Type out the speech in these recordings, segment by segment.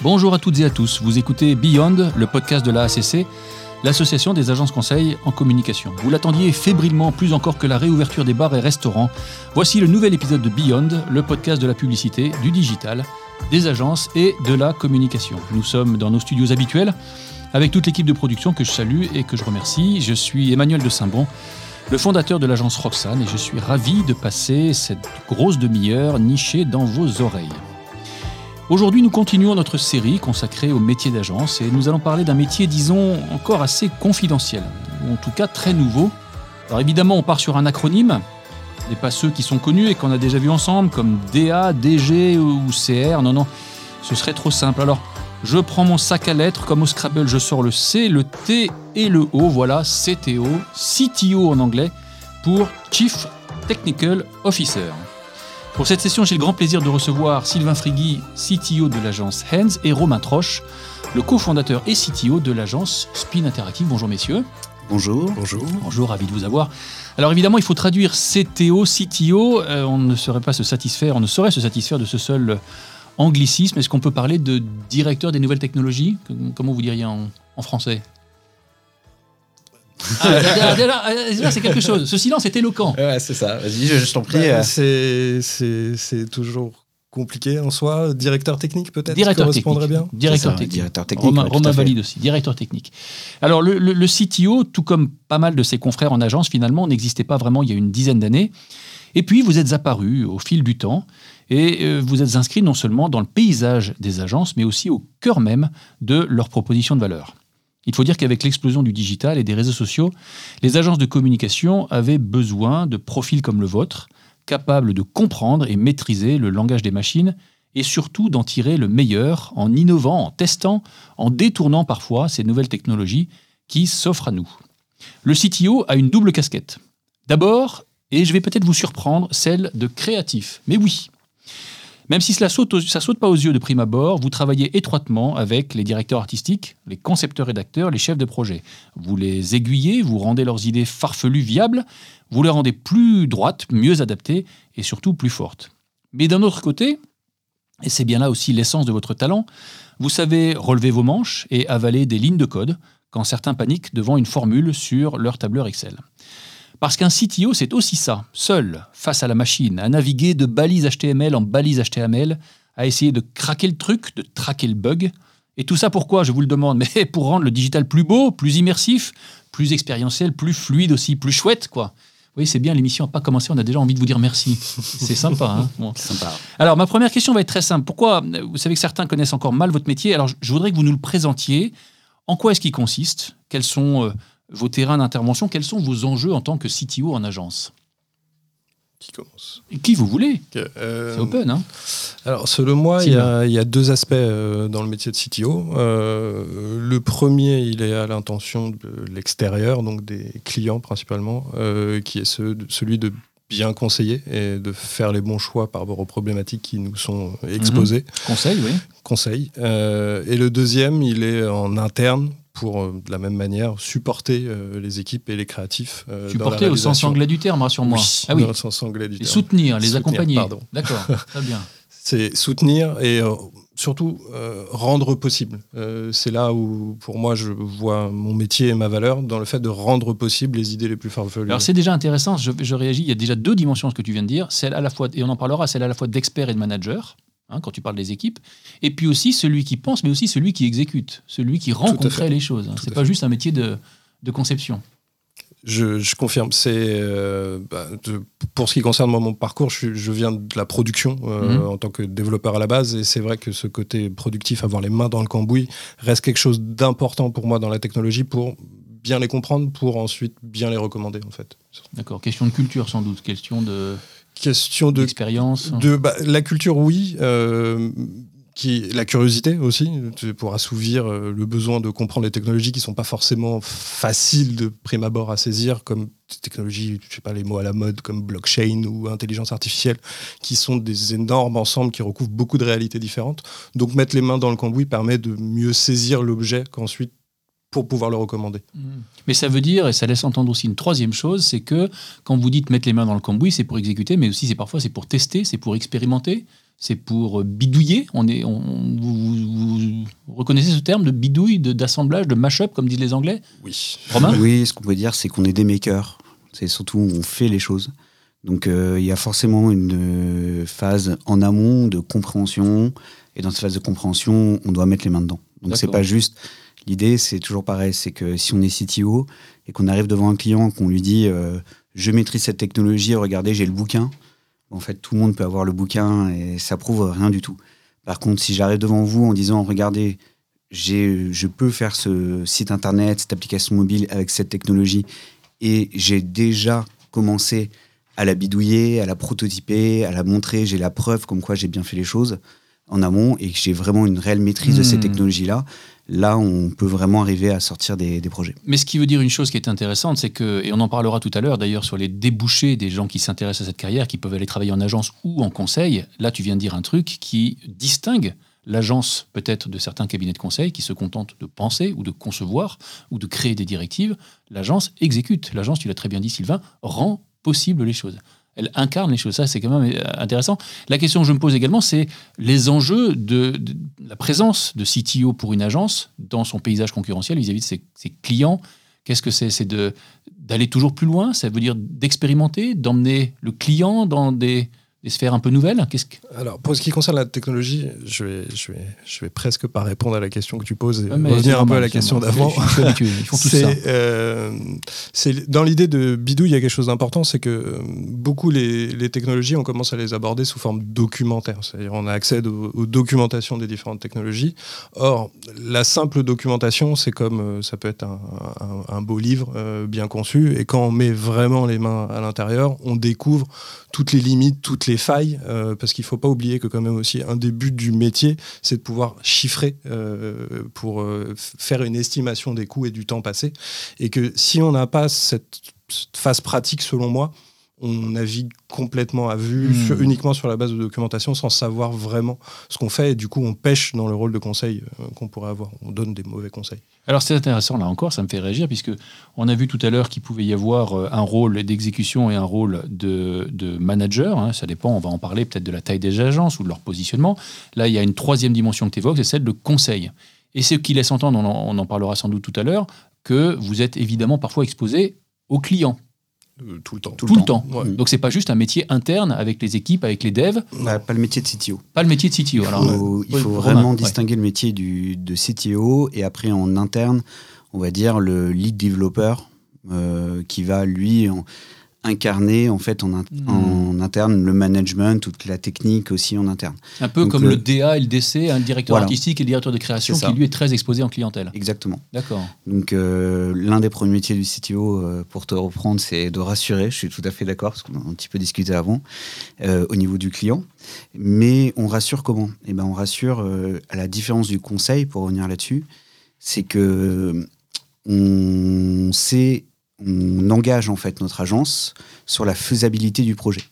Bonjour à toutes et à tous, vous écoutez Beyond, le podcast de la ACC, l'association des agences conseils en communication. Vous l'attendiez fébrilement, plus encore que la réouverture des bars et restaurants. Voici le nouvel épisode de Beyond, le podcast de la publicité, du digital, des agences et de la communication. Nous sommes dans nos studios habituels avec toute l'équipe de production que je salue et que je remercie. Je suis Emmanuel de Saint-Bon, le fondateur de l'agence Roxane, et je suis ravi de passer cette grosse demi-heure nichée dans vos oreilles. Aujourd'hui, nous continuons notre série consacrée au métier d'agence et nous allons parler d'un métier, disons, encore assez confidentiel, ou en tout cas très nouveau. Alors évidemment, on part sur un acronyme, et pas ceux qui sont connus et qu'on a déjà vus ensemble, comme DA, DG ou CR. Non, non, ce serait trop simple. Alors, je prends mon sac à lettres, comme au Scrabble, je sors le C, le T et le O. Voilà, CTO, CTO en anglais, pour Chief Technical Officer. Pour cette session, j'ai le grand plaisir de recevoir Sylvain Frigui, CTO de l'agence Hands, et Romain Troche, le cofondateur et CTO de l'agence Spin Interactive. Bonjour messieurs. Bonjour. Bonjour. Bonjour, ravi de vous avoir. Alors évidemment, il faut traduire CTO, CTO. Euh, on ne saurait pas se satisfaire, on ne saurait se satisfaire de ce seul anglicisme. Est-ce qu'on peut parler de directeur des nouvelles technologies? Comment vous diriez en, en français? Ah, c'est quelque chose. Ce silence est éloquent. Ouais, c'est ça. Vas-y, je, je t'en prie. Bah, euh. c'est, c'est toujours compliqué en soi. Directeur technique, peut-être Directeur correspondrait technique. bien Directeur ça, technique. directeur technique, Romain, ouais, Romain valide aussi, directeur technique. Alors, le, le- le CTO, tout comme pas mal de ses confrères en agence, finalement, n'existait pas vraiment il y a une dizaine d'années. Et puis, vous êtes apparu au fil du temps et euh, vous êtes inscrit non seulement dans le paysage des agences, mais aussi au cœur même de leurs propositions de valeur. Il faut dire qu'avec l'explosion du digital et des réseaux sociaux, les agences de communication avaient besoin de profils comme le vôtre, capables de comprendre et maîtriser le langage des machines et surtout d'en tirer le meilleur en innovant, en testant, en détournant parfois ces nouvelles technologies qui s'offrent à nous. Le CTO a une double casquette. D'abord, et je vais peut-être vous surprendre, celle de créatif. Mais oui, même si cela saute, saute pas aux yeux de prime abord, vous travaillez étroitement avec les directeurs artistiques, les concepteurs-rédacteurs, les chefs de projet. Vous les aiguillez, vous rendez leurs idées farfelues viables, vous les rendez plus droites, mieux adaptées et surtout plus fortes. Mais d'un autre côté, et c'est bien là aussi l'essence de votre talent, vous savez relever vos manches et avaler des lignes de code quand certains paniquent devant une formule sur leur tableur Excel. Parce qu'un CTO, c'est aussi ça, seul, face à la machine, à naviguer de balise HTML en balise HTML, à essayer de craquer le truc, de traquer le bug. Et tout ça pourquoi, je vous le demande? Mais pour rendre le digital plus beau, plus immersif, plus expérientiel, plus fluide aussi, plus chouette, quoi. Oui, c'est bien, l'émission n'a pas commencé, on a déjà envie de vous dire merci. C'est sympa, hein Bon. Sympa. Alors, ma première question va être très simple. Pourquoi Vous savez que certains connaissent encore mal votre métier. Alors, je- voudrais que vous nous le présentiez. En quoi est-ce qu'il consiste? Quels sont euh, vos terrains d'intervention Quels sont vos enjeux en tant que CTO en agence Qui commence Qui vous voulez euh, C'est open, hein Alors, selon moi, il y, a, il y a deux aspects euh, dans le métier de CTO. Euh, le premier, il est à l'intention de l'extérieur, donc des clients principalement, qui est ce- celui de bien conseiller et de faire les bons choix par rapport aux problématiques qui nous sont exposées. Conseil, oui. Conseil. Et le deuxième, il est en interne pour, euh, de la même manière, supporter euh, les équipes et les créatifs. euh, Supporter au sens anglais du terme, rassure-moi. Oui, ah oui. dans le sens anglais du Les terme. soutenir, les Soutenir, accompagner. pardon. D'accord, très bien. c'est soutenir et surtout euh, rendre possible. Euh, c'est là où, pour moi, je vois mon métier et ma valeur dans le fait de rendre possible les idées les plus farfelues. Alors c'est déjà intéressant, je, je réagis, il y a déjà deux dimensions à ce que tu viens de dire, celle à la fois, et on en parlera, celle à la fois d'expert et de manager, hein, quand tu parles des équipes, et puis aussi celui qui pense, mais aussi celui qui exécute, celui qui rend concret les choses. hein. C'est pas fait. juste un métier de, de conception. Je, je confirme. C'est euh, bah, pour ce qui concerne moi, mon parcours, je viens de la production euh, Mhm. en tant que développeur à la base, et c'est vrai que ce côté productif, avoir les mains dans le cambouis, reste quelque chose d'important pour moi dans la technologie pour bien les comprendre, pour ensuite bien les recommander en fait. D'accord, question de culture sans doute, question de- Question de. De bah, la culture, oui. euh, qui, la curiosité aussi, pour assouvir euh, le besoin de comprendre les technologies qui sont pas forcément faciles de prime abord à saisir, comme des technologies, je sais pas, les mots à la mode comme blockchain ou intelligence artificielle, qui sont des énormes ensembles qui recouvrent beaucoup de réalités différentes. Donc mettre les mains dans le cambouis permet de mieux saisir l'objet qu'ensuite pour pouvoir le recommander. Mais ça veut dire, et ça laisse entendre aussi une troisième chose, c'est que quand vous dites mettre les mains dans le cambouis, c'est pour exécuter, mais aussi c'est parfois c'est pour tester, c'est pour expérimenter, c'est pour bidouiller. On est, on, vous, vous reconnaissez ce terme de bidouille, de- d'assemblage, de mash-up, comme disent les Anglais? Oui. Romain? Oui, ce qu'on peut dire, c'est qu'on est des makers. C'est surtout on fait les choses. Donc euh, il y a forcément une euh, phase en amont de compréhension. Et dans cette phase de compréhension, on doit mettre les mains dedans. Donc c'est pas juste. L'idée, c'est toujours pareil. C'est que si on est CTO et qu'on arrive devant un client, qu'on lui dit euh, je maîtrise cette technologie, regardez, j'ai le bouquin. En fait, tout le monde peut avoir le bouquin et ça prouve rien du tout. Par contre, si j'arrive devant vous en disant regardez, je peux faire ce site internet, cette application mobile avec cette technologie et j'ai déjà commencé à la bidouiller, à la prototyper, à la montrer, j'ai la preuve comme quoi j'ai bien fait les choses en amont et que j'ai vraiment une réelle maîtrise de ces Hmm. technologies-là, là, on peut vraiment arriver à sortir des, des projets. Mais ce qui veut dire une chose qui est intéressante, c'est que, et on en parlera tout à l'heure d'ailleurs sur les débouchés des gens qui s'intéressent à cette carrière, qui peuvent aller travailler en agence ou en conseil, là tu viens de dire un truc qui distingue l'agence peut-être de certains cabinets de conseil qui se contentent de penser ou de concevoir ou de créer des directives. L'agence exécute. L'agence, tu l'as très bien dit Sylvain, rend possible les choses. Elle incarne les choses. Ça, c'est quand même euh, intéressant. La question que je me pose également, c'est les enjeux de, la présence de CTO pour une agence dans son paysage concurrentiel vis-à-vis de ses, ses clients. Qu'est-ce que c'est? C'est d'aller toujours plus loin? Ça veut dire d'expérimenter, d'emmener le client dans des, des sphères un peu nouvelles Qu'est-ce que... Alors, pour ce qui concerne la technologie, je vais, je vais, je vais presque pas répondre à la question que tu poses et Ouais, revenir un peu à la question d'avant. C'est, euh, dans l'idée de bidou, il y a quelque chose d'important, c'est que euh, beaucoup les, les technologies, on commence à les aborder sous forme documentaire. C'est-à-dire, on a accès aux, aux documentations des différentes technologies. Or, la simple documentation, c'est comme euh, ça peut être un, un- un beau livre euh, bien conçu, et quand on met vraiment les mains à l'intérieur, on découvre toutes les limites, toutes les failles, euh, parce qu'il ne faut pas oublier que quand même aussi un des buts du métier, c'est de pouvoir chiffrer euh, pour euh, faire une estimation des coûts et du temps passé. Et que si on n'a pas cette phase pratique, selon moi, on navigue complètement à vue, Hmm. sur- uniquement sur la base de documentation, sans savoir vraiment ce qu'on fait. Et du coup, on pêche dans le rôle de conseil euh, qu'on pourrait avoir. On donne des mauvais conseils. Alors c'est intéressant là encore, ça me fait réagir puisque on a vu tout à l'heure qu'il pouvait y avoir euh, un rôle d'exécution et un rôle de, de manager. hein. ça dépend, on va en parler peut-être de la taille des agences ou de leur positionnement. Là, il y a une troisième dimension que tu évoques, c'est celle de conseil. Et ce qui laisse entendre, on en, on en parlera sans doute tout à l'heure, que vous êtes évidemment parfois exposé aux clients Euh, tout le temps. tout, le temps. Ouais. Donc c'est pas juste un métier interne avec les équipes, avec les devs, Bah, pas le métier de CTO. pas le métier de CTO. Alors, il faut, il oui, faut Romain, vraiment ouais. distinguer le métier du, de CTO et après en interne, on va dire le lead developer euh, qui va lui en- incarner en fait en, in- Hmm. en interne le management, toute la technique aussi en interne. un peu donc comme le- le DA et le DC, un directeur Voilà. artistique et le directeur de création qui lui est très exposé en clientèle. Exactement. D'accord. Donc euh, l'un des premiers métiers du CTO, euh, pour te reprendre, c'est de rassurer. Je suis tout à fait d'accord parce qu'on a un petit peu discuté avant euh, au niveau du client. Mais on rassure comment? Eh ben on rassure euh, à la différence du conseil pour revenir là-dessus, c'est que on sait, on engage en fait notre agence sur la faisabilité du projet.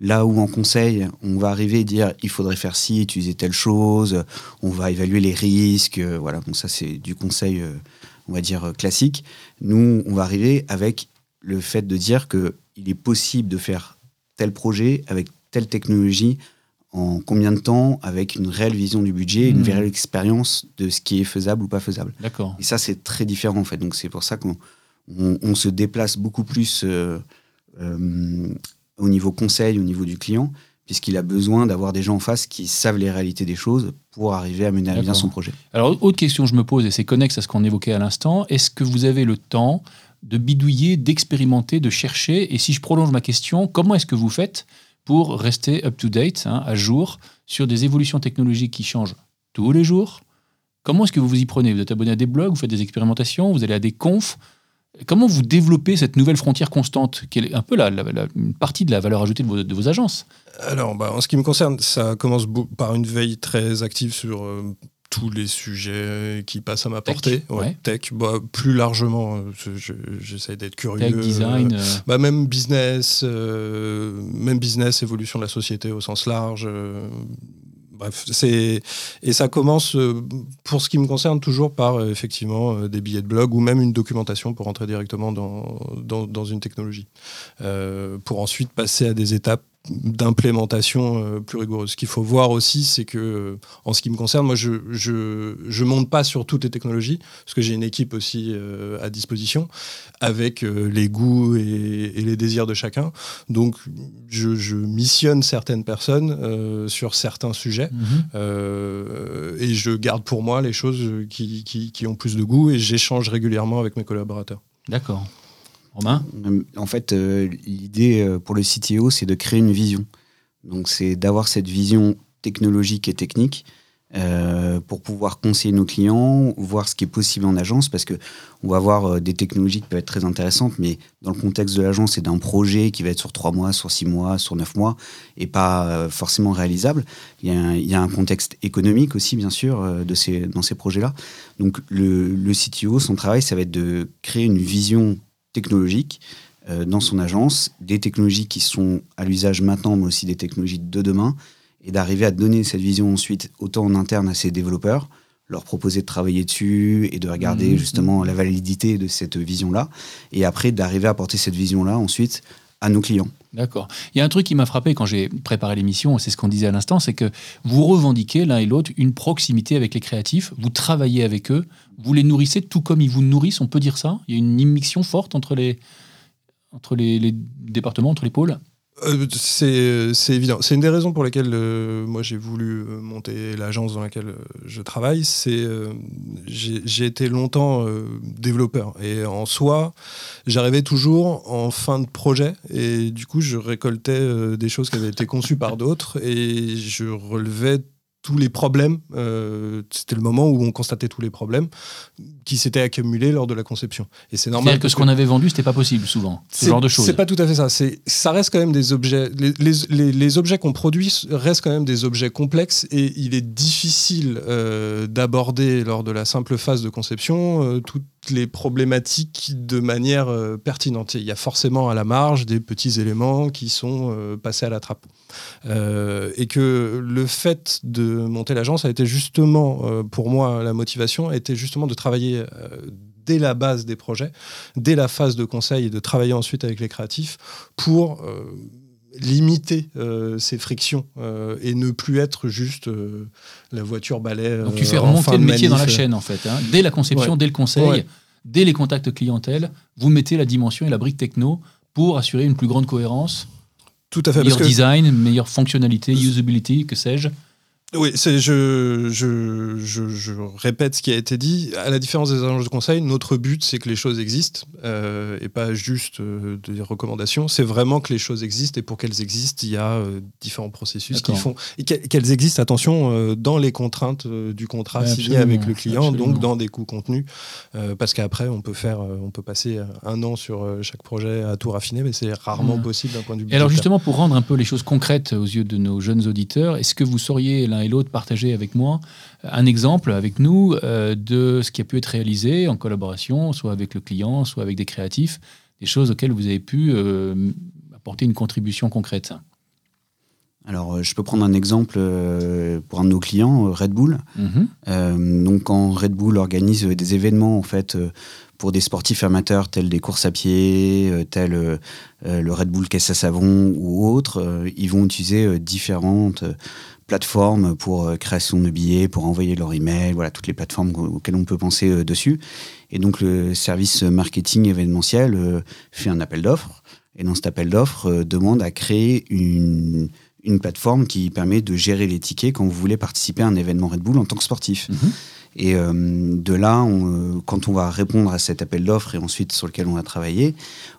Là où en conseil, on va arriver et dire il faudrait faire ci, utiliser telle chose, on va évaluer les risques, euh, voilà. Donc ça c'est du conseil, euh, on va dire euh, classique. Nous, on va arriver avec le fait de dire que il est possible de faire tel projet avec telle technologie en combien de temps, avec une réelle vision du budget, une Mhm. réelle expérience de ce qui est faisable ou pas faisable. D'accord. Et ça, c'est très différent en fait. Donc c'est pour ça qu'on on, on se déplace beaucoup plus euh, euh, au niveau conseil, au niveau du client, puisqu'il a besoin d'avoir des gens en face qui savent les réalités des choses pour arriver à mener à bien son projet. Alors, autre question que je me pose, et c'est connexe à ce qu'on évoquait à l'instant, est-ce que vous avez le temps de bidouiller, d'expérimenter, de chercher Et si je prolonge ma question, comment est-ce que vous faites pour rester up-to-date, hein, à jour, sur des évolutions technologiques qui changent tous les jours? Comment est-ce que vous vous y prenez? Vous êtes abonné à des blogs, vous faites des expérimentations, vous allez à des confs Comment vous développez cette nouvelle frontière constante, qui est un peu la, la- la- une partie de la valeur ajoutée de vos, de vos agences? Alors, bah, en ce qui me concerne, ça commence par une veille très active sur euh, tous les sujets qui passent à ma Tech, portée. ouais. Tech, bah, plus largement, euh, je- je- j'essaie d'être curieux. Tech, design euh, euh, bah, même business, euh, même business, évolution de la société au sens large. Bref, c'est et ça commence euh, pour ce qui me concerne toujours par euh, effectivement euh, des billets de blog ou même une documentation pour entrer directement dans, une technologie, pour ensuite passer à des étapes d'implémentation euh, plus rigoureuse. Ce qu'il faut voir aussi, c'est que, en ce qui me concerne, moi, je je, je monte pas sur toutes les technologies, parce que j'ai une équipe aussi euh, à disposition, avec euh, les goûts et, et les désirs de chacun. Donc, je, je missionne certaines personnes euh, sur certains sujets, Mhm. et je garde pour moi les choses qui, qui, qui ont plus de goût, et j'échange régulièrement avec mes collaborateurs. D'accord. Romain Euh, En fait, euh, l'idée euh, pour le CTO, c'est de créer une vision. Donc, c'est d'avoir cette vision technologique et technique pour pouvoir conseiller nos clients, voir ce qui est possible en agence, parce que on va avoir des technologies qui peuvent être très intéressantes, mais dans le contexte de l'agence et d'un projet qui va être sur trois mois, sur six mois, sur neuf mois, et pas forcément réalisable. Il y, a un, contexte économique aussi, bien sûr, de ces, dans ces projets-là. Donc, le, le CTO, son travail, ça va être de créer une vision technologique euh, dans son agence, des technologies qui sont à l'usage maintenant, mais aussi des technologies de demain, et d'arriver à donner cette vision ensuite autant en interne à ses développeurs, leur proposer de travailler dessus et de regarder Mhm. justement la validité de cette vision-là, et après d'arriver à porter cette vision-là ensuite à nos clients. D'accord. Il y a un truc qui m'a frappé quand j'ai préparé l'émission, c'est ce qu'on disait à l'instant, c'est que vous revendiquez l'un et l'autre une proximité avec les créatifs, vous travaillez avec eux, vous les nourrissez tout comme ils vous nourrissent, on peut dire ça? Il y a une immixtion forte entre les, entre les départements, entre les pôles? Euh, c'est évident. C'est une des raisons pour lesquelles euh, moi j'ai voulu euh, monter l'agence dans laquelle euh, je travaille. C'est euh, j'ai été longtemps développeur et en soi j'arrivais toujours en fin de projet et du coup je récoltais des choses qui avaient été conçues par d'autres et je relevais tous les problèmes. euh, C'était le moment où on constatait tous les problèmes qui s'étaient accumulés lors de la conception. Et c'est normal C'est-à-dire que ce qu'on avait vendu, c'était pas possible souvent, ce genre de choses. C'est pas tout à fait ça. C'est, ça reste quand même des objets. Les, les- les- les objets qu'on produit restent quand même des objets complexes et il est difficile euh, d'aborder lors de la simple phase de conception euh, toutes les problématiques de manière euh, pertinente. Il y a forcément à la marge des petits éléments qui sont euh, passés à la trappe. Euh, et que le fait de monter l'agence a été justement, pour moi, la motivation a été justement de travailler dès la base des projets, dès la phase de conseil et de travailler ensuite avec les créatifs pour limiter euh, ces frictions euh, et ne plus être juste euh, la voiture balai. Donc tu fais remonter le métier dans la chaîne en fait. hein. Dès la conception, Ouais. dès le conseil, Ouais. dès les contacts clientèle, vous mettez la dimension et la brique techno pour assurer une plus grande cohérence, Tout à fait. Meilleur design, meilleure fonctionnalité, usability, que sais-je. Oui, je, je, je, je répète ce qui a été dit. À la différence des agences de conseil, notre but, c'est que les choses existent euh, et pas juste euh, des recommandations. C'est vraiment que les choses existent et pour qu'elles existent, il y a euh, différents processus qui font et qu'elles existent, attention, dans les contraintes du contrat Ouais, signé avec le client, absolument. donc dans des coûts contenus. Parce qu'après, on peut faire, on peut passer un an sur chaque projet à tout raffiner, mais c'est rarement Mhm. possible d'un point de vue. Et alors budgétaire. justement, pour rendre un peu les choses concrètes aux yeux de nos jeunes auditeurs, est-ce que vous sauriez l'un et l'autre partager avec moi un exemple avec nous euh, de ce qui a pu être réalisé en collaboration, soit avec le client, soit avec des créatifs, des choses auxquelles vous avez pu euh, apporter une contribution concrète Alors, euh, je peux prendre un exemple euh, pour un de nos clients, euh, Red Bull. Mhm. Euh, donc, quand Red Bull organise euh, des événements en fait euh, pour des sportifs amateurs tels des courses à pied, euh, tels euh, euh, le Red Bull caisse à savon ou autres, euh, ils vont utiliser euh, différentes euh, plateformes pour euh, création de billets, pour envoyer leur email, voilà toutes les plateformes au- auxquelles on peut penser euh, dessus. Et donc le service marketing événementiel euh, fait un appel d'offres et dans cet appel d'offres demande à créer une une plateforme qui permet de gérer les tickets quand vous voulez participer à un événement Red Bull en tant que sportif. Mhm. Et euh, de là, on, quand on va répondre à cet appel d'offres et ensuite sur lequel on va travailler,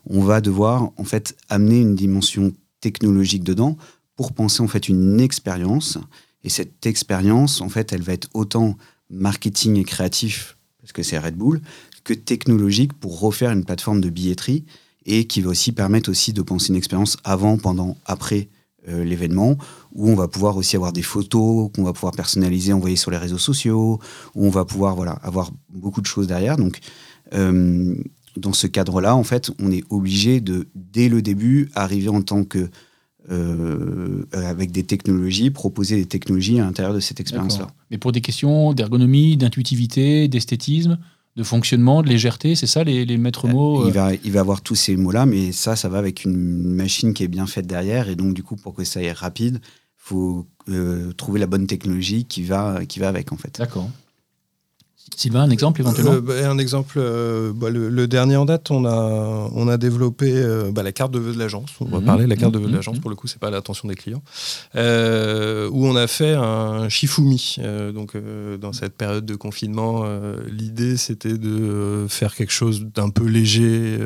on va devoir en fait amener une dimension technologique dedans pour penser en fait une expérience. Et cette expérience, en fait, elle va être autant marketing et créatif parce que c'est Red Bull que technologique pour refaire une plateforme de billetterie et qui va aussi permettre aussi de penser une expérience avant, pendant, après euh, l'événement, où on va pouvoir aussi avoir des photos qu'on va pouvoir personnaliser, envoyer sur les réseaux sociaux, où on va pouvoir voilà, avoir beaucoup de choses derrière. Donc, euh, dans ce cadre-là, en fait, on est obligé de, dès le début, arriver en tant que euh, avec des technologies, proposer des technologies à l'intérieur de cette expérience-là. Mais pour des questions d'ergonomie, d'intuitivité, d'esthétisme, de fonctionnement, de légèreté, c'est ça les, les maîtres mots il, euh, va, il va avoir tous ces mots-là, mais ça, ça va avec une machine qui est bien faite derrière. Et donc, du coup, pour que ça aille rapide, il faut euh, trouver la bonne technologie qui va, qui va avec, en fait. D'accord. Sylvain, un exemple éventuellement Euh, bah, un exemple, euh, bah, le, le dernier en date, on a, on a développé euh, bah, la carte de vœux de l'agence. On va Mhm. parler de la carte de vœux de Mhm. l'agence, pour le coup, c'est pas à l'attention des clients. Où on a fait un Shifumi. Donc, dans cette période de confinement, l'idée c'était de faire quelque chose d'un peu léger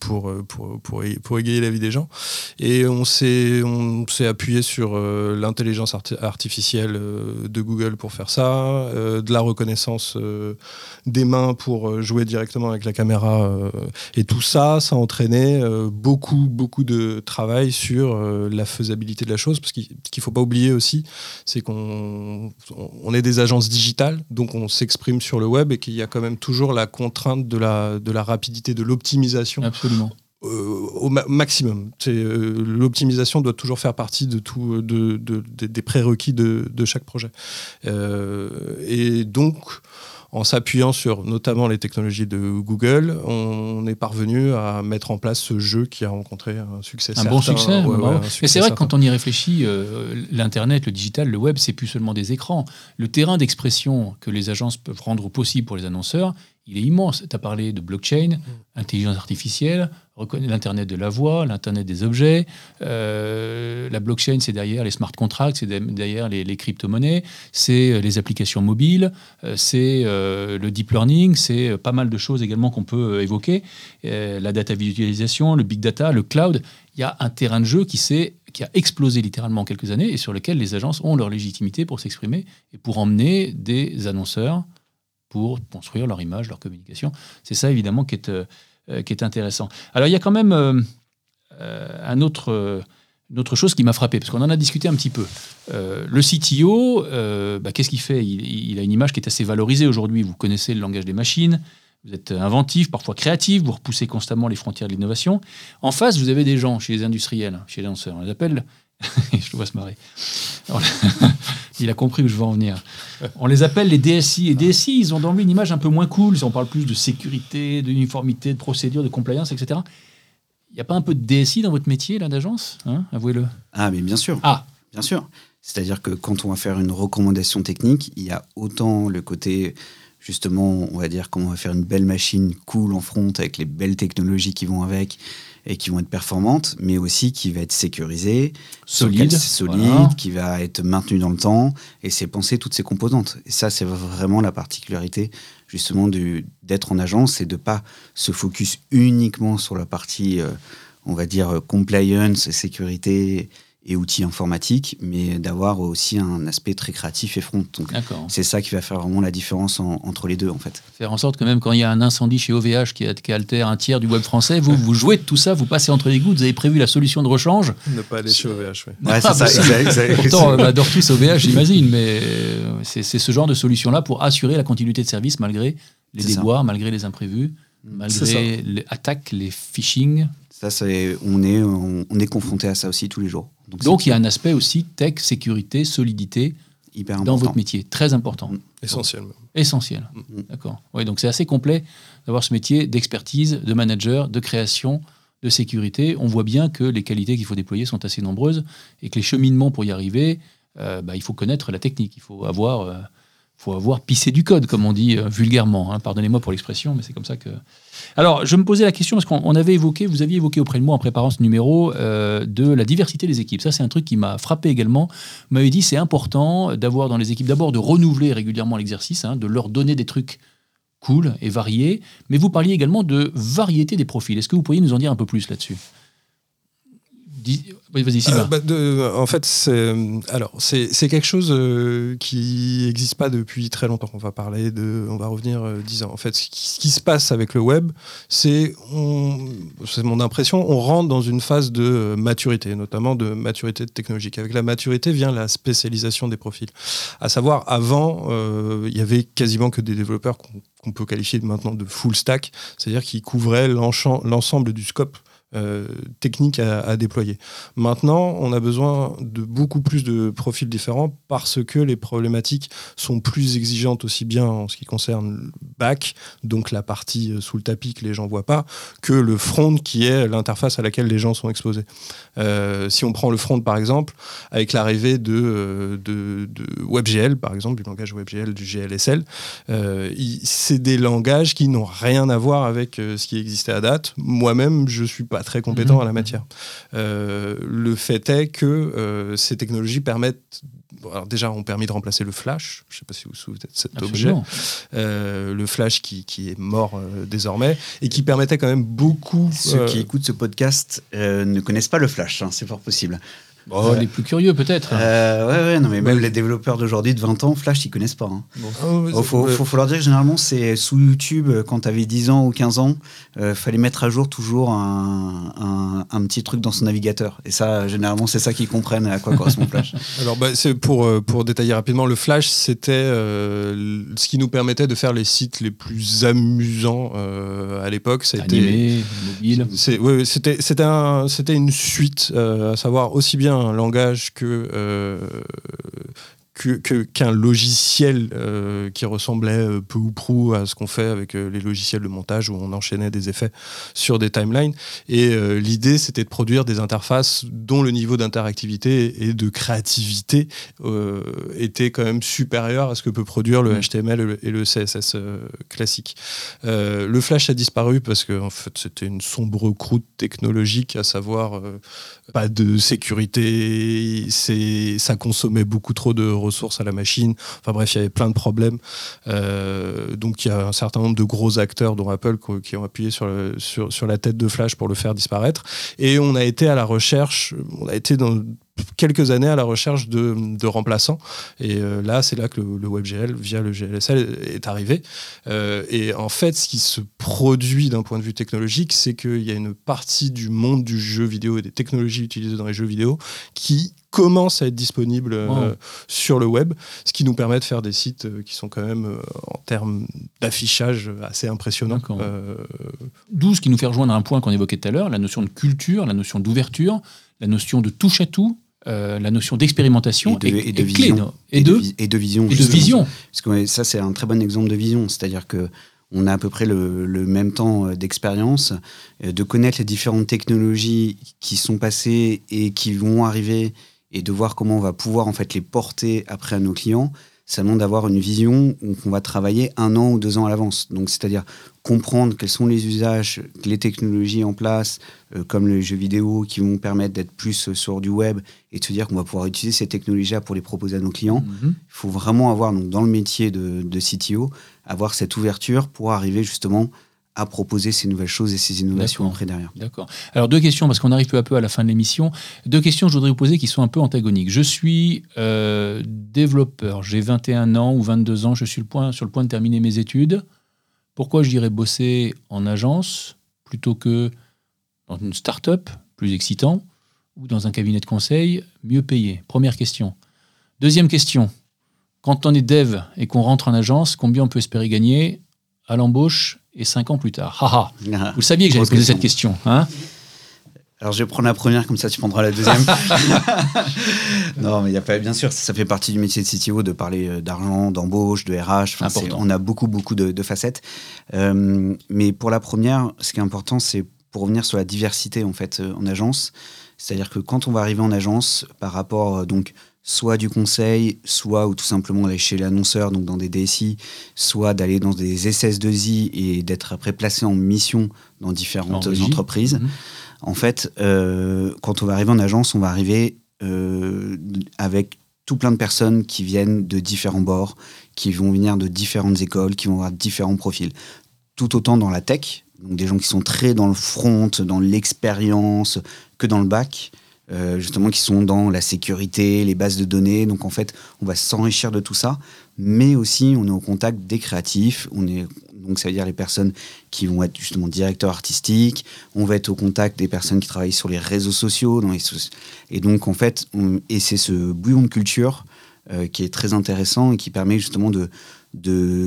pour, pour, pour, pour égayer la vie des gens. Et on s'est appuyé sur l'intelligence arti- artificielle de Google pour faire ça, de la reconnaissance des mains pour euh, jouer directement avec la caméra. euh, et tout ça, ça a entraîné euh, beaucoup, beaucoup de travail sur euh, la faisabilité de la chose. Parce qu'il ne faut pas oublier aussi, c'est qu'on on est des agences digitales, donc on s'exprime sur le web et qu'il y a quand même toujours la contrainte de la, de la rapidité, de l'optimisation Absolument. euh, au ma- maximum. Euh, L'optimisation doit toujours faire partie de tout, de, de- de- des prérequis de, de chaque projet. Euh, et donc, en s'appuyant sur notamment les technologies de Google, on est parvenu à mettre en place ce jeu qui a rencontré un succès Un certain. bon succès. Ouais, ouais, Mais c'est vrai que quand on y réfléchit, euh, l'Internet, le digital, le web, c'est plus seulement des écrans. Le terrain d'expression que les agences peuvent rendre possible pour les annonceurs, il est immense. Tu as parlé de blockchain, intelligence artificielle, l'Internet de la voix, l'Internet des objets. Euh, la blockchain, c'est derrière les smart contracts, c'est de- derrière les, les crypto-monnaies, c'est euh, les applications mobiles, euh, c'est euh, le deep learning, c'est pas mal de choses également qu'on peut évoquer. La data visualisation, le big data, le cloud. Il y a un terrain de jeu qui, qui a explosé littéralement en quelques années et sur lequel les agences ont leur légitimité pour s'exprimer et pour emmener des annonceurs pour construire leur image, leur communication. C'est ça évidemment qui est, qui est intéressant. Alors il y a quand même un autre, une autre chose qui m'a frappé, parce qu'on en a discuté un petit peu. Euh, le CTO, euh, bah, qu'est-ce qu'il fait? Il, a une image qui est assez valorisée aujourd'hui. Vous connaissez le langage des machines, vous êtes inventif, parfois créatif, vous repoussez constamment les frontières de l'innovation. En face, vous avez des gens chez les industriels, chez les lanceurs. On les appelle. je le vois se marrer. Il a compris où je veux en venir. On les appelle les DSI. Et DSI, ils ont dans lui une image un peu moins cool. On parle plus de sécurité, d'uniformité, de procédure, de compliance, etc. Il n'y a pas un peu de DSI dans votre métier, là, d'agence hein Avouez-le? Ah, mais bien sûr. Ah. Bien sûr. C'est-à-dire que quand on va faire une recommandation technique, il y a autant le côté, justement, on va dire qu'on va faire une belle machine cool en front avec les belles technologies qui vont avec et qui vont être performantes, mais aussi qui va être sécurisée, Solide, solide, voilà. qui va être maintenue dans le temps, et c'est penser toutes ces composantes. Et ça, c'est vraiment la particularité justement d'être en agence, c'est de pas se focus uniquement sur la partie, euh, on va dire, euh, compliance, sécurité et outils informatiques, mais d'avoir aussi un aspect très créatif et front. Donc, c'est ça qui va faire vraiment la différence en- entre les deux, en fait. Faire en sorte que même quand il y a un incendie chez OVH qui, qui altère un tiers du web français, vous, vous jouez de tout ça, vous passez entre les gouttes, vous avez prévu la solution de rechange. Ne pas aller chez OVH, ouais. Ouais, c'est Ah, ça, bah, exact, exact. Pourtant, on adore tous OVH, j'imagine, mais euh, c'est ce genre de solution-là pour assurer la continuité de service malgré les déboires, malgré les imprévus, malgré les attaques, les phishing. Ça, c'est, on, est, on, on est confronté à ça aussi tous les jours. Donc, il y a un aspect aussi tech, sécurité, solidité hyper dans important. votre métier, très important, Mm. Essentiellement. essentiel. Mm. D'accord. Oui, donc c'est assez complet d'avoir ce métier d'expertise, de manager, de création, de sécurité. On voit bien que les qualités qu'il faut déployer sont assez nombreuses et que les cheminements pour y arriver, euh, bah, il faut connaître la technique, il faut avoir, euh, faut avoir pissé du code, comme on dit euh, vulgairement. hein. Pardonnez-moi pour l'expression, mais c'est comme ça que. Alors, je me posais la question parce qu'on on avait évoqué, vous aviez évoqué auprès de moi en préparant ce numéro euh, de la diversité des équipes. Ça, c'est un truc qui m'a frappé également. Vous m'avez dit c'est important d'avoir dans les équipes d'abord de renouveler régulièrement l'exercice, hein, de leur donner des trucs cool et variés. Mais vous parliez également de variété des profils. Est-ce que vous pourriez nous en dire un peu plus là-dessus? Euh, bah, en fait, c'est alors c'est quelque chose euh, qui n'existe pas depuis très longtemps. On va parler de, on va revenir euh, 10 ans. En fait, ce qui, se passe avec le web, c'est, c'est mon impression, on rentre dans une phase de euh, maturité, notamment de maturité technologique. Avec la maturité vient la spécialisation des profils. À savoir, avant, euh, il y avait quasiment que des développeurs qu'on qu'on peut qualifier maintenant de full stack, c'est-à-dire qui couvraient l'ensemble du scope euh, techniques à, déployer. Maintenant, on a besoin de beaucoup plus de profils différents parce que les problématiques sont plus exigeantes aussi bien en ce qui concerne le back, donc la partie euh, sous le tapis que les gens voient pas, que le front qui est l'interface à laquelle les gens sont exposés. Euh, si on prend le front par exemple, avec l'arrivée de, WebGL par exemple, du langage WebGL, du GLSL, c'est des langages qui n'ont rien à voir avec ce qui existait à date. Moi-même, je suis pas très compétent Mhm. à la matière. Euh, le fait est que euh, ces technologies permettent. bon, alors déjà, ont permis de remplacer le flash. Je ne sais pas si vous vous souvenez de cet objet. Euh, le flash qui, qui est mort euh, désormais et qui permettait quand même beaucoup. Ceux euh, qui écoutent ce podcast euh, ne connaissent pas le Flash, hein, c'est fort possible. Bon, les plus curieux peut-être. Euh, ouais, ouais, non, mais même Ouais. les développeurs d'aujourd'hui de 20 ans, Flash, ils connaissent pas. Hein. oh, Oh, faut, ouais. faut, faut leur dire que généralement, c'est sous YouTube, euh, quand tu avais 10 ans ou 15 ans, euh, fallait mettre à jour toujours un, un, un petit truc dans son navigateur. Et ça, généralement, c'est ça qu'ils comprennent à quoi correspond Flash. Alors, bah, c'est pour, euh, pour détailler rapidement, le Flash, c'était euh, ce qui nous permettait de faire les sites les plus amusants euh, à l'époque. Animé, mobile. C'était c'était un- c'était une suite, euh, à savoir aussi bien un langage que euh, que- qu'un logiciel euh, qui ressemblait euh, peu ou prou à ce qu'on fait avec les logiciels de montage où on enchaînait des effets sur des timelines. Et euh, l'idée, c'était de produire des interfaces dont le niveau d'interactivité et de créativité euh, était quand même supérieur à ce que peut produire le. HTML et le, et le CSS classique. Le Flash a disparu parce que en fait, c'était une sombre croûte technologique, à savoir pas de sécurité, ça consommait beaucoup trop de ressources à la machine. Enfin bref, il y avait plein de problèmes. Euh, donc il y a un certain nombre de gros acteurs, dont Apple, qui- ont appuyé sur, sur la tête de Flash pour le faire disparaître. Et on a été à la recherche, on a été dans quelques années à la recherche de, de remplaçants. Et euh, là, c'est là que le, le WebGL, via le GLSL, est arrivé. Euh, et en fait, ce qui se produit d'un point de vue technologique, c'est qu'il y a une partie du monde du jeu vidéo et des technologies utilisées dans les jeux vidéo qui commence à être disponible euh, sur le web, ce qui nous permet de faire des sites euh, qui sont quand même, euh, en termes d'affichage, assez impressionnants. D'où ce qui nous fait rejoindre un point qu'on évoquait tout à l'heure, la notion de culture, la notion d'ouverture, la notion de touche à tout, euh, la notion d'expérimentation Et de- et de clé, vision. non et, de, et de vision. et de vision. Parce que ça, c'est un très bon exemple de vision. C'est-à-dire que on a à peu près le, le même temps euh, d'expérience, euh, de connaître les différentes technologies qui sont passées et qui vont arriver, et de voir comment on va pouvoir en fait les porter après à nos clients. Ça demande d'avoir une vision où on va travailler un an ou deux ans à l'avance. Donc, c'est-à-dire comprendre quels sont les usages, les technologies en place, euh, comme les jeux vidéo, qui vont permettre d'être plus euh, sur du web, et de se dire qu'on va pouvoir utiliser ces technologies-là pour les proposer à nos clients Mhm. il faut vraiment avoir, donc, dans le métier de, de CTO, avoir cette ouverture pour arriver justement à proposer ces nouvelles choses et ces innovations après derrière. D'accord. Alors deux questions, parce qu'on arrive peu à peu à la fin de l'émission. Deux questions que je voudrais vous poser qui sont un peu antagoniques. Je suis euh, développeur, j'ai 21 ans ou 22 ans, je suis le point, sur le point de terminer mes études. Pourquoi je dirais bosser en agence plutôt que dans une start-up, plus excitant, ou dans un cabinet de conseil, mieux payé? Première question. Deuxième question. Quand on est dev et qu'on rentre en agence, combien on peut espérer gagner à l'embauche et cinq ans plus tard? Haha Vous le saviez que j'allais poser cette question. question. Hein? Alors je vais prendre la première, comme ça tu prendras la deuxième. non, mais il y a pas, bien sûr, ça fait partie du métier de CTO de parler euh, d'argent, d'embauche, de RH. Enfin, on a beaucoup, beaucoup de, de facettes. Euh, mais pour la première, ce qui est important, c'est pour revenir sur la diversité en fait euh, en agence. C'est-à-dire que quand on va arriver en agence, par rapport donc soit du conseil, soit ou tout simplement aller chez l'annonceur, donc dans des DSI, soit d'aller dans des SS2I et d'être après placé en mission dans différentes entreprises. Mhm. En fait, euh, quand on va arriver en agence, on va arriver euh, avec tout plein de personnes qui viennent de différents bords, qui vont venir de différentes écoles, qui vont avoir différents profils. Tout autant dans la tech, donc des gens qui sont très dans le front, dans l'expérience, que dans le bac, euh, justement qui sont dans la sécurité, les bases de données. Donc en fait, on va s'enrichir de tout ça, mais aussi on est au contact des créatifs. On est donc ça veut dire les personnes qui vont être justement directeurs artistiques. On va être au contact des personnes qui travaillent sur les réseaux sociaux, et donc en fait, on- et c'est ce bouillon de culture euh, qui est très intéressant et qui permet justement de-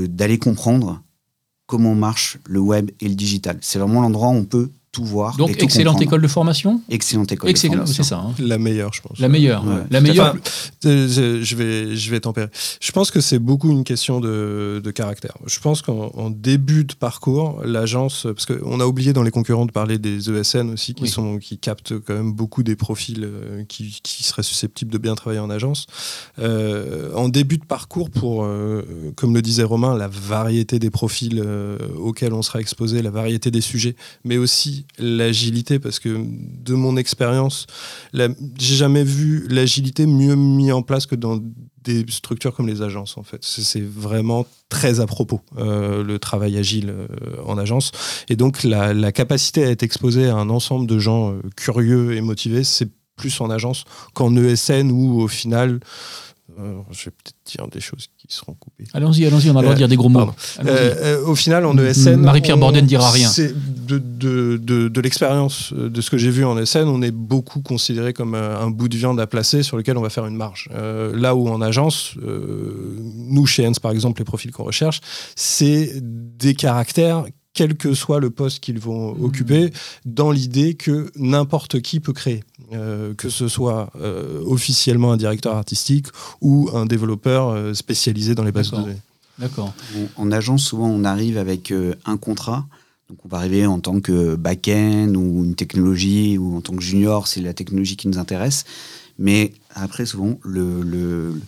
d'aller comprendre comment marche le web et le digital. C'est vraiment l'endroit où on peut tout voir. et Donc, tout excellente comprendre. école de formation Excellente école. de Excellent, formation. c'est ça. hein. La meilleure, je pense. La meilleure. Ouais. La meilleure. Enfin, euh, je vais, je vais tempérer. Je pense que c'est beaucoup une question de, de caractère. Je pense qu'en en début de parcours, l'agence, parce qu'on a oublié dans les concurrents de parler des ESN aussi, qui, Oui. sont, qui captent quand même beaucoup des profils euh, qui, qui seraient susceptibles de bien travailler en agence. Euh, en début de parcours, pour, euh, comme le disait Romain, la variété des profils euh, auxquels on sera exposé, la variété des sujets, mais aussi l'agilité, parce que de mon expérience, j'ai jamais vu l'agilité mieux mis en place que dans des structures comme les agences en fait. C'est vraiment très à propos euh, le travail agile euh, en agence et donc la, la capacité à être exposé à un ensemble de gens euh, curieux et motivés, c'est plus en agence qu'en ESN où au final, euh, je vais peut-être dire des choses qui seront coupées. Allons-y, allons-y, on a le droit de dire des gros mots. Euh, euh, au final, en ESN. Marie-Pierre Borden ne dira rien. c'est De, de, de, de l'expérience de ce que j'ai vu en ESN, on est beaucoup considéré comme un bout de viande à placer sur lequel on va faire une marge. Là où en agence, nous chez Hens par exemple, les profils qu'on recherche, c'est des caractères quel que soit le poste qu'ils vont Mmh. occuper, dans l'idée que n'importe qui peut créer, Euh, que ce soit euh, officiellement un directeur artistique ou un développeur euh, spécialisé dans les bases de D'accord. données. D'accord. On- En agence, souvent, on arrive avec euh, un contrat. Donc, on va arriver en tant que back-end ou une technologie ou en tant que junior, c'est la technologie qui nous intéresse. Mais après, souvent, le, le-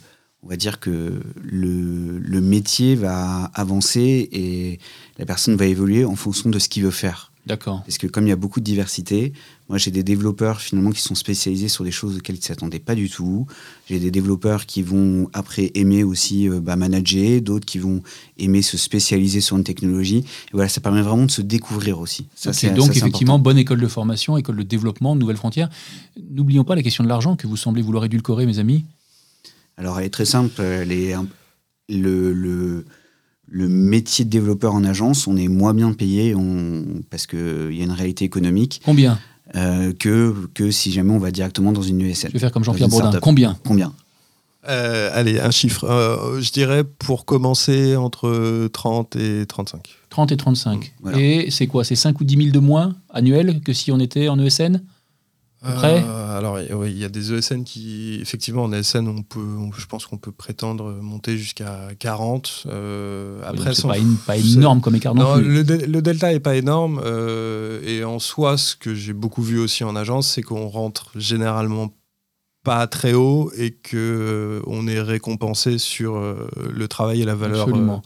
on va dire que le, le métier va avancer et la personne va évoluer en fonction de ce qu'il veut faire. D'accord. Parce que comme il y a beaucoup de diversité, moi j'ai des développeurs finalement qui sont spécialisés sur des choses auxquelles ils ne s'attendaient pas du tout. J'ai des développeurs qui vont après aimer aussi euh, bah, manager, d'autres qui vont aimer se spécialiser sur une technologie. Et voilà, ça permet vraiment de se découvrir aussi. Ça, Ok, c'est- donc ça, effectivement, important. bonne école de formation, école de développement, nouvelles frontières. N'oublions pas la question de l'argent que vous semblez vouloir édulcorer, mes amis. Alors elle est très simple. Elle est un- le, le, le métier de développeur en agence, on est moins bien payé on, parce qu'il y a une réalité économique Combien? euh, que, que si jamais on va directement dans une Je USL. vais faire comme Jean-Pierre Bourdin. Combien? Combien? Euh, allez, un chiffre. Euh, je dirais pour commencer entre 30 et 35. 30 et 35. Voilà. Et c'est quoi? C'est 5 ou 10 000 de moins annuels que si on était en ESN Après Euh, Alors, oui, il y a des ESN qui, effectivement, en ESN, on peut, on- je pense qu'on peut prétendre monter jusqu'à 40. Euh, après, c'est pas, une- pas énorme comme écart non, Non, plus. le, delta est pas énorme euh, et en soi, ce que j'ai beaucoup vu aussi en agence, c'est qu'on rentre généralement pas très haut et que on est récompensé sur le travail et la valeur. Absolument.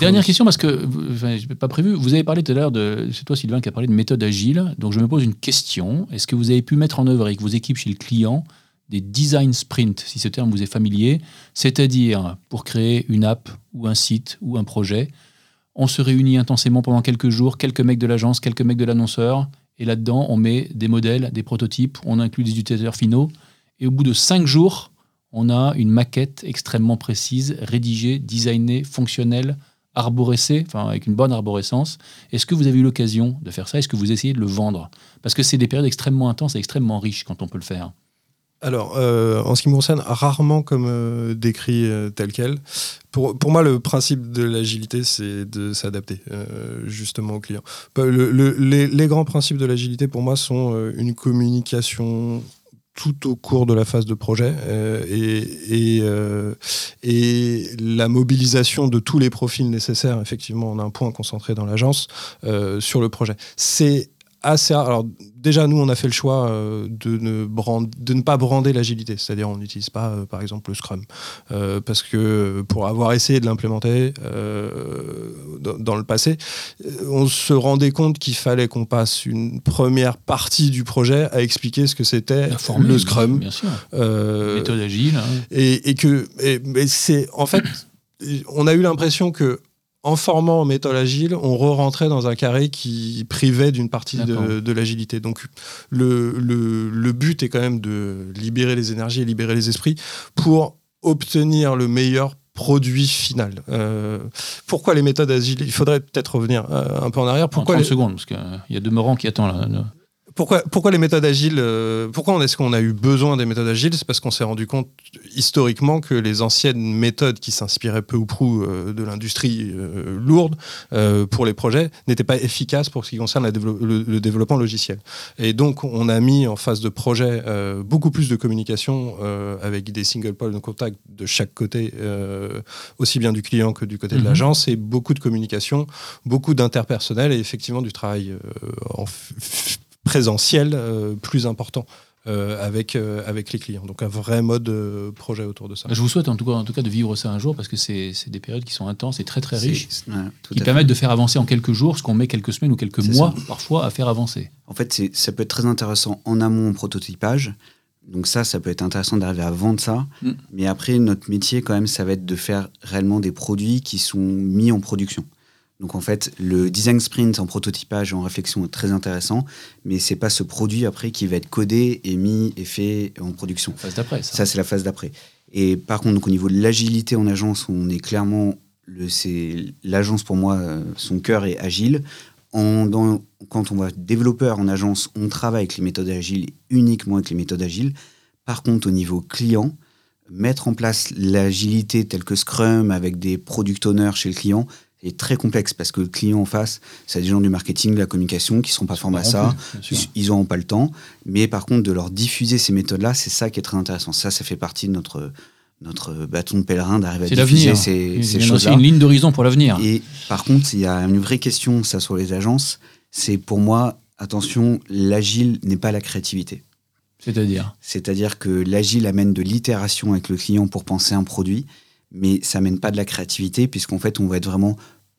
Dernière question, parce que enfin, je n'ai pas prévu. Vous avez parlé tout à l'heure de. C'est toi, Sylvain, qui a parlé de méthode agile. Donc, je me pose une question. Est-ce que vous avez pu mettre en œuvre avec vos équipes chez le client des design sprints, si ce terme vous est familier? C'est-à-dire, pour créer une app ou un site ou un projet, on se réunit intensément pendant quelques jours, quelques mecs de l'agence, quelques mecs de l'annonceur, et là-dedans, on met des modèles, des prototypes, on inclut des utilisateurs finaux, et au bout de cinq jours, on a une maquette extrêmement précise, rédigée, designée, fonctionnelle, arborescée, enfin avec une bonne arborescence. Est-ce que vous avez eu l'occasion de faire ça? Est-ce que vous essayez de le vendre? Parce que c'est des périodes extrêmement intenses et extrêmement riches quand on peut le faire. Alors, euh, en ce qui me concerne, rarement comme euh, décrit euh, tel quel. Pour, pour moi, le principe de l'agilité, c'est de s'adapter justement au client. Bah, le- le- les, grands principes de l'agilité, pour moi, sont une communication tout au cours de la phase de projet euh, et, et, euh, et la mobilisation de tous les profils nécessaires, effectivement, en un point concentré dans l'agence, euh, sur le projet. C'est assez. Alors, déjà, nous, on a fait le choix euh, de, ne brand- de ne pas brander l'agilité, c'est-à-dire on n'utilise pas, euh, par exemple, le Scrum, Euh, parce que pour avoir essayé de l'implémenter euh, dans, dans le passé, on se rendait compte qu'il fallait qu'on passe une première partie du projet à expliquer ce que c'était La formule, le Scrum. Bien sûr. Méthode agile. hein. et, et que et- c'est en fait on a eu l'impression que en formant en méthode agile, on re-rentrait dans un carré qui privait d'une partie de, de l'agilité. Donc le, le, le but est quand même de libérer les énergies et libérer les esprits pour obtenir le meilleur produit final. Euh, pourquoi les méthodes agiles? Il faudrait peut-être revenir euh, un peu en arrière. En Pourquoi 30 les- secondes, parce qu'il y a demeurant qui attend là. là. Pourquoi, pourquoi les méthodes agiles euh, Pourquoi est-ce qu'on a eu besoin des méthodes agiles? C'est parce qu'on s'est rendu compte historiquement que les anciennes méthodes qui s'inspiraient peu ou prou euh, de l'industrie euh, lourde pour les projets n'étaient pas efficaces pour ce qui concerne le, développement logiciel. Et donc, on a mis en phase de projet beaucoup plus de communication avec des single points de contact de chaque côté, aussi bien du client que du côté de Mhm. l'agence, et beaucoup de communication, beaucoup d'interpersonnel et effectivement du travail en présentiel euh, plus important euh, avec, euh, avec les clients. Donc un vrai mode euh, projet autour de ça. Je vous souhaite en tout cas, en tout cas de vivre ça un jour parce que c'est c'est des périodes qui sont intenses et très très riches, ouais, qui fait. permettent de faire avancer en quelques jours ce qu'on met quelques semaines ou quelques mois parfois à faire avancer. En fait, ça peut être très intéressant en amont en prototypage. Donc ça, ça peut être intéressant d'arriver à vendre ça. Mm. Mais après, notre métier, quand même, ça va être de faire réellement des produits qui sont mis en production. Donc en fait, le design sprint en prototypage et en réflexion est très intéressant, mais c'est pas ce produit après qui va être codé et mis et fait en production. Phase d'après, ça. Ça, c'est la phase d'après. Et par contre, donc, au niveau de l'agilité en agence, on est clairement. le- C'est l'agence pour moi, euh, son cœur est agile. En- dans- quand on va développeur en agence, on travaille avec les méthodes agiles, uniquement avec les méthodes agiles. Par contre, au niveau client, mettre en place l'agilité telle que Scrum avec des product owners chez le client est très complexe parce que le client en face, c'est des gens du marketing, de la communication qui ne sont pas formés à ça. Ils- n'auront pas le temps. Mais par contre, de leur diffuser ces méthodes-là, c'est ça qui est très intéressant. Ça, ça fait partie de notre, notre bâton de pèlerin d'arriver à C'est diffuser ces, ces choses-là. une ligne d'horizon pour l'avenir. Et par contre, il y a une vraie question, ça, sur les agences. C'est pour moi, attention, l'agile n'est pas la créativité. C'est-à-dire? C'est-à-dire que l'agile amène de l'itération avec le client pour penser un produit, mais ça amène pas de la créativité, puisqu'en fait, on va être vraiment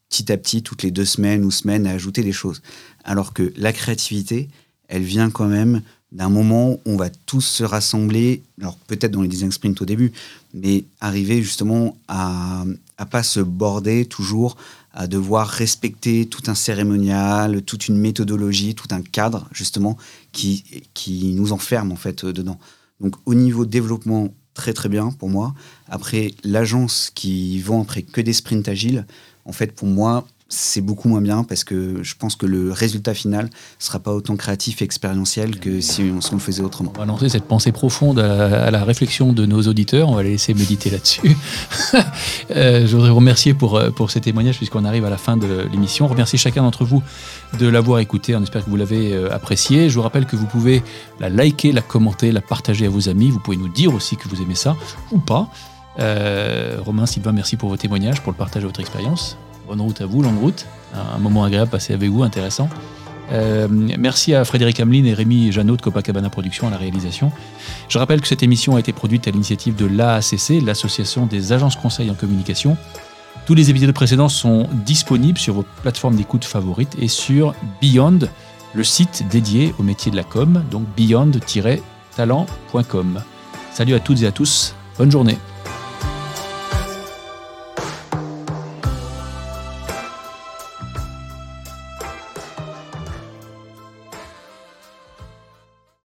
petit à petit, toutes les deux semaines ou semaines, à ajouter des choses. Alors que la créativité, elle vient quand même d'un moment où on va tous se rassembler, alors peut-être dans les design sprints au début, mais arriver justement à, à pas se border toujours, à devoir respecter tout un cérémonial, toute une méthodologie, tout un cadre justement qui, qui nous enferme en fait dedans. Donc au niveau développement, très très bien pour moi. Après, l'agence qui vend après que des sprints agiles, en fait pour moi, c'est beaucoup moins bien parce que je pense que le résultat final sera pas autant créatif et expérientiel que si on, le faisait autrement. On va lancer cette pensée profonde à la, réflexion de nos auditeurs. On va les laisser méditer là-dessus. Euh, je voudrais remercier pour, euh, pour ces témoignages puisqu'on arrive à la fin de l'émission. Remercier chacun d'entre vous de l'avoir écouté. On espère que vous l'avez euh, apprécié. Je vous rappelle que vous pouvez la liker, la commenter, la partager à vos amis. Vous pouvez nous dire aussi que vous aimez ça ou pas. Romain, Sylvain, merci pour vos témoignages, pour le partage de votre expérience. Bonne route à vous, longue route. Un, moment agréable passé avec vous, intéressant. Euh, merci à Frédéric Hamelin et Rémi Janot de Copacabana Productions à la réalisation. Je rappelle que cette émission a été produite à l'initiative de l'AACC, l'Association des agences conseils en communication. Tous les épisodes précédents sont disponibles sur vos plateformes d'écoute favorites et sur Beyond, le site dédié au métier de la com, donc beyond-talent.com. Salut à toutes et à tous, bonne journée.